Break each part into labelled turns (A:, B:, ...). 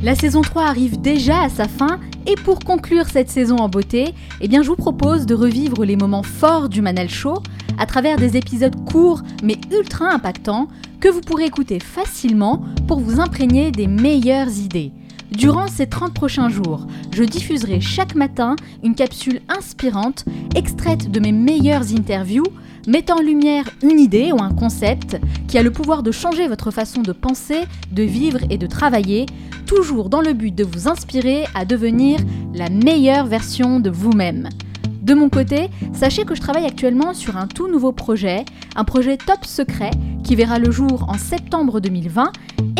A: La saison 3 arrive déjà à sa fin et pour conclure cette saison en beauté, eh je vous propose de revivre les moments forts du Manal Show à travers des épisodes courts mais ultra impactants que vous pourrez écouter facilement pour vous imprégner des meilleures idées. Durant ces 30 prochains jours, je diffuserai chaque matin une capsule inspirante extraite de mes meilleures interviews mettant en lumière une idée ou un concept qui a le pouvoir de changer votre façon de penser, de vivre et de travailler, toujours dans le but de vous inspirer à devenir la meilleure version de vous-même. De mon côté, sachez que je travaille actuellement sur un tout nouveau projet, un projet top secret qui verra le jour en septembre 2020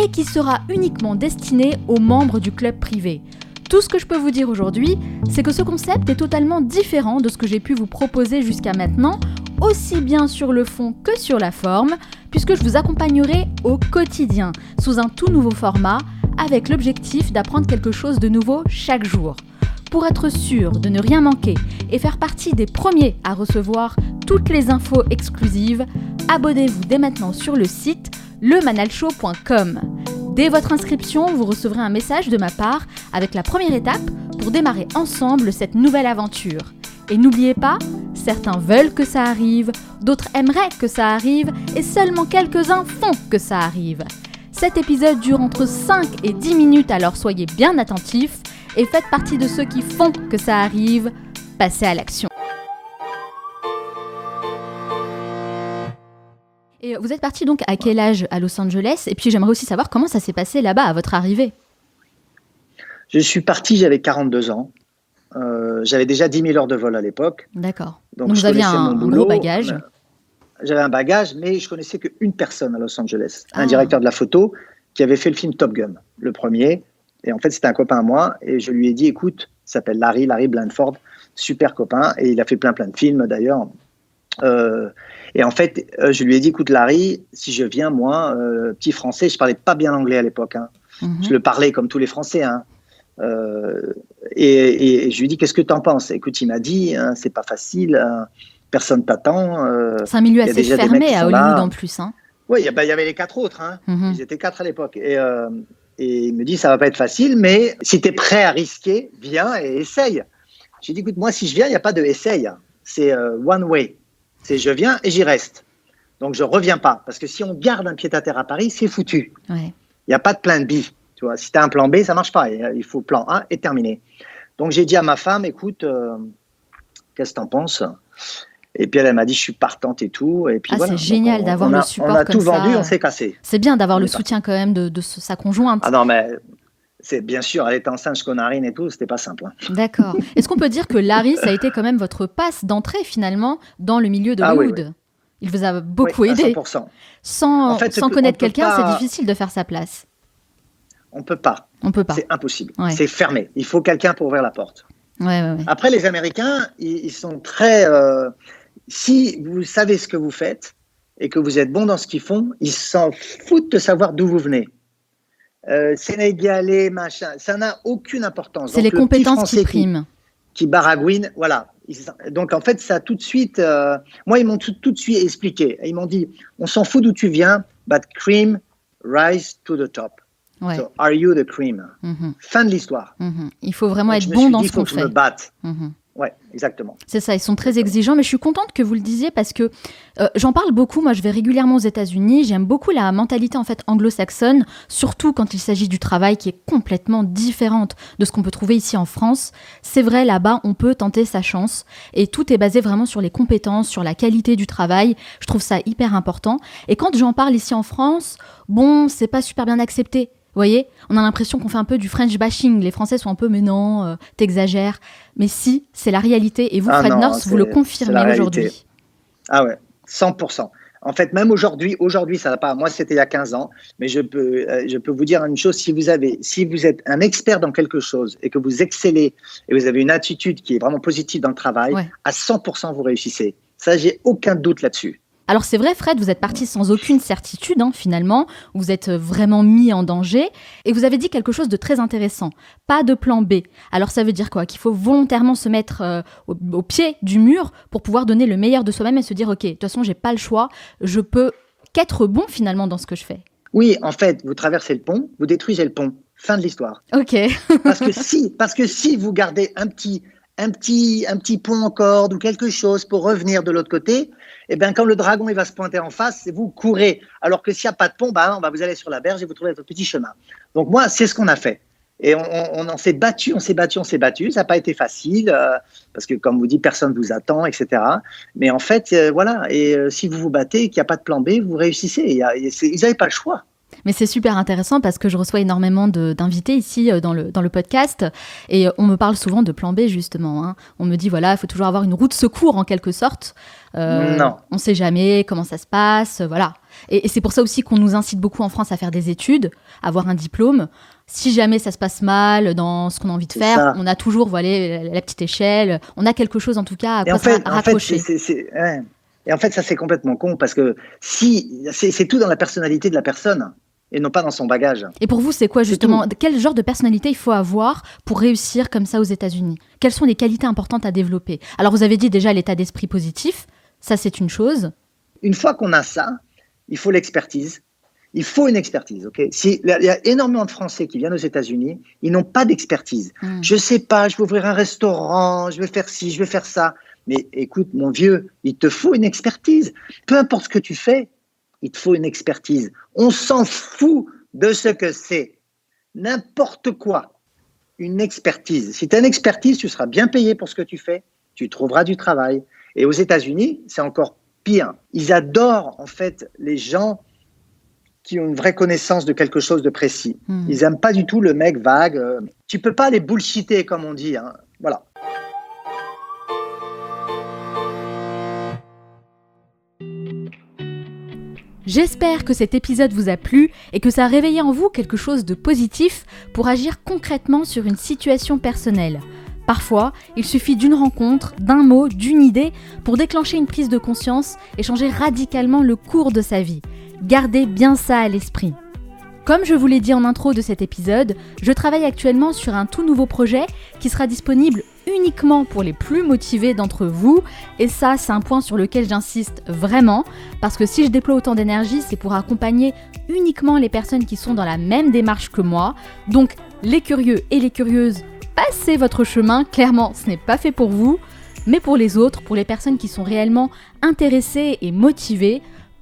A: et qui sera uniquement destiné aux membres du club privé. Tout ce que je peux vous dire aujourd'hui, c'est que ce concept est totalement différent de ce que j'ai pu vous proposer jusqu'à maintenant, aussi bien sur le fond que sur la forme, puisque je vous accompagnerai au quotidien, sous un tout nouveau format, avec l'objectif d'apprendre quelque chose de nouveau chaque jour. Pour être sûr de ne rien manquer et faire partie des premiers à recevoir toutes les infos exclusives, abonnez-vous dès maintenant sur le site lemanalshow.com. Dès votre inscription, vous recevrez un message de ma part avec la première étape pour démarrer ensemble cette nouvelle aventure. Et n'oubliez pas, certains veulent que ça arrive, d'autres aimeraient que ça arrive, et seulement quelques-uns font que ça arrive. Cet épisode dure entre 5 et 10 minutes, alors soyez bien attentifs et faites partie de ceux qui font que ça arrive. Passez à l'action. Et vous êtes parti donc à quel âge à Los Angeles? Et puis j'aimerais aussi savoir comment ça s'est passé là-bas à votre arrivée.
B: Je suis parti, j'avais 42 ans. Euh, j'avais déjà 10 000 heures de vol à l'époque.
A: D'accord. Donc, vous aviez un, gros bagage.
B: J'avais un bagage, mais je connaissais qu'une personne à Los Angeles, un ah. directeur de la photo qui avait fait le film Top Gun, le premier. Et en fait, c'était un copain à moi. Et je lui ai dit, écoute, il s'appelle Larry, Larry Blandford, super copain. Et il a fait plein, plein de films d'ailleurs. Euh, et en fait, euh, je lui ai dit, écoute, Larry, si je viens, moi, euh, petit français, je parlais pas bien anglais à l'époque. Hein. Mhm. Je le parlais comme tous les Français. Hein. Et, je lui dit, qu'est-ce que tu en penses? Écoute, il m'a dit, hein, c'est pas facile, hein. personne t'attend.
A: c'est un milieu assez fermé à Hollywood en plus.
B: Oui, il y, avait les quatre autres. Mhm. Ils étaient quatre à l'époque. Et, et, il me dit, ça va pas être facile, mais si tu es prêt à risquer, viens et essaye. J'ai dit, écoute, moi, si je viens, il n'y a pas de essaye. C'est one way. C'est je viens et j'y reste. Donc je reviens pas. Parce que si on garde un pied à terre à Paris, c'est foutu. Il n'y a pas de plan B. Tu vois, si tu as un plan B, ça marche pas. Il faut plan A et terminé. Donc j'ai dit à ma femme, écoute, euh, qu'est-ce que tu en penses? Et puis elle, m'a dit, je suis partante et tout. Et puis
A: ah, c'est génial d'avoir le support. On
B: a tout vendu, on s'est cassé.
A: C'est bien d'avoir le soutien quand même de, sa conjointe.
B: Ah non, mais c'est bien sûr, elle était enceinte jusqu'aux narines et tout, c'était pas simple. Hein.
A: D'accord. Est-ce qu'on peut dire que Larry, ça a été quand même votre passe d'entrée finalement dans le milieu de ah Hollywood? Il vous a beaucoup aidé. 100%. Sans, sans connaître quelqu'un, c'est difficile de faire sa place.
B: On peut pas.
A: On peut pas.
B: C'est impossible. C'est fermé. Il faut quelqu'un pour ouvrir la porte. Après, les Américains, ils, sont très. Euh, si vous savez ce que vous faites et que vous êtes bon dans ce qu'ils font, ils s'en foutent de savoir d'où vous venez. Euh, sénégalais, machin, ça n'a aucune importance.
A: C'est les compétences qui priment.
B: Qui, baragouinent, voilà. Donc en fait, ça tout de suite, euh, moi ils m'ont tout, de suite expliqué. Ils m'ont dit, on s'en fout d'où tu viens, but cream rise to the top. So are you the cream mhm. Fin de l'histoire.
A: Mhm. Il faut vraiment être bon dans ce qu'on fait.
B: Je me batte. Mhm. Ouais, exactement.
A: C'est ça, ils sont très exigeants, mais je suis contente que vous le disiez parce que euh, j'en parle beaucoup. Moi, je vais régulièrement aux États-Unis. J'aime beaucoup la mentalité en fait anglo-saxonne, surtout quand il s'agit du travail qui est complètement différente de ce qu'on peut trouver ici en France. C'est vrai, là-bas, on peut tenter sa chance et tout est basé vraiment sur les compétences, sur la qualité du travail. Je trouve ça hyper important. Et quand j'en parle ici en France, bon, c'est pas super bien accepté voyez On a l'impression qu'on fait un peu du French bashing. Les Français sont un peu, mais non, euh, t'exagères. Mais si, c'est la réalité. Et vous, ah Fred North, vous le confirmez aujourd'hui.
B: Ah ouais, 100%. En fait, même aujourd'hui, aujourd'hui, ça va pas. Moi, c'était il y a 15 ans, mais je peux, euh, je peux vous dire une chose. Si vous avez, si vous êtes un expert dans quelque chose et que vous excellez et vous avez une attitude qui est vraiment positive dans le travail, à 100%, vous réussissez. Ça, j'ai aucun doute là-dessus.
A: Alors c'est vrai, Fred, vous êtes parti sans aucune certitude, hein, finalement. Vous êtes vraiment mis en danger. Et vous avez dit quelque chose de très intéressant. Pas de plan B. Alors ça veut dire quoi? Qu'il faut volontairement se mettre euh, au, pied du mur pour pouvoir donner le meilleur de soi-même et se dire, OK, de toute façon, j'ai pas le choix. Je peux qu'être bon finalement dans ce que je fais.
B: Oui, en fait, vous traversez le pont, vous détruisez le pont. Fin de l'histoire.
A: Ok.
B: parce que si, parce que si vous gardez un petit, un petit, un petit pont en corde ou quelque chose pour revenir de l'autre côté, eh bien, quand le dragon il va se pointer en face, vous courez. Alors que s'il n'y a pas de pont, bah, vous allez sur la berge et vous trouvez votre petit chemin. Donc moi, c'est ce qu'on a fait. Et on, on, s'est battu, on s'est battu, on s'est battu. Ça n'a pas été facile euh, parce que, comme vous dites, personne vous attend, etc. Mais en fait, euh, voilà. Et euh, si vous vous battez et qu'il n'y a pas de plan B, vous réussissez. ils n'avaient pas le choix.
A: Mais c'est super intéressant parce que je reçois énormément d'invités ici dans le, dans le podcast et on me parle souvent de plan B justement. Hein. On me dit voilà, il faut toujours avoir une route secours en quelque sorte.
B: non.
A: On ne sait jamais comment ça se passe, voilà. Et, et c'est pour ça aussi qu'on nous incite beaucoup en France à faire des études, avoir un diplôme si jamais ça se passe mal dans ce qu'on a envie de faire, on a toujours voilà, la, petite échelle, on a quelque chose en tout cas à, quoi en fait, raccrocher.
B: Et en fait, ça c'est complètement con parce que si c'est tout dans la personnalité de la personne et non pas dans son bagage.
A: Et pour vous, c'est quoi justement Quel genre de personnalité il faut avoir pour réussir comme ça aux États-Unis? Quelles sont les qualités importantes à développer? Alors vous avez dit déjà l'état d'esprit positif, ça c'est une chose.
B: Une fois qu'on a ça, il faut l'expertise, il faut une expertise. ok? Si, il y a énormément de Français qui viennent aux États-Unis, ils n'ont pas d'expertise. Hmm. Je sais pas, je vais ouvrir un restaurant, je vais faire ci, je vais faire ça. Mais écoute, mon vieux, il te faut une expertise. Peu importe ce que tu fais, il te faut une expertise. On s'en fout de ce que c'est. N'importe quoi. Une expertise. Si tu as une expertise, tu seras bien payé pour ce que tu fais. Tu trouveras du travail. Et aux États-Unis, c'est encore pire. Ils adorent, en fait, les gens qui ont une vraie connaissance de quelque chose de précis. Hmm. Ils n'aiment pas du tout le mec vague. Euh. Tu peux pas les bullshiter, comme on dit. Hein.
A: J'espère que cet épisode vous a plu et que ça a réveillé en vous quelque chose de positif pour agir concrètement sur une situation personnelle. Parfois, il suffit d'une rencontre, d'un mot, d'une idée pour déclencher une prise de conscience et changer radicalement le cours de sa vie. Gardez bien ça à l'esprit. Comme je vous l'ai dit en intro de cet épisode, je travaille actuellement sur un tout nouveau projet qui sera disponible uniquement pour les plus motivés d'entre vous. Et ça, c'est un point sur lequel j'insiste vraiment, parce que si je déploie autant d'énergie, c'est pour accompagner uniquement les personnes qui sont dans la même démarche que moi. Donc, les curieux et les curieuses, passez votre chemin, clairement, ce n'est pas fait pour vous. Mais pour les autres, pour les personnes qui sont réellement intéressées et motivées,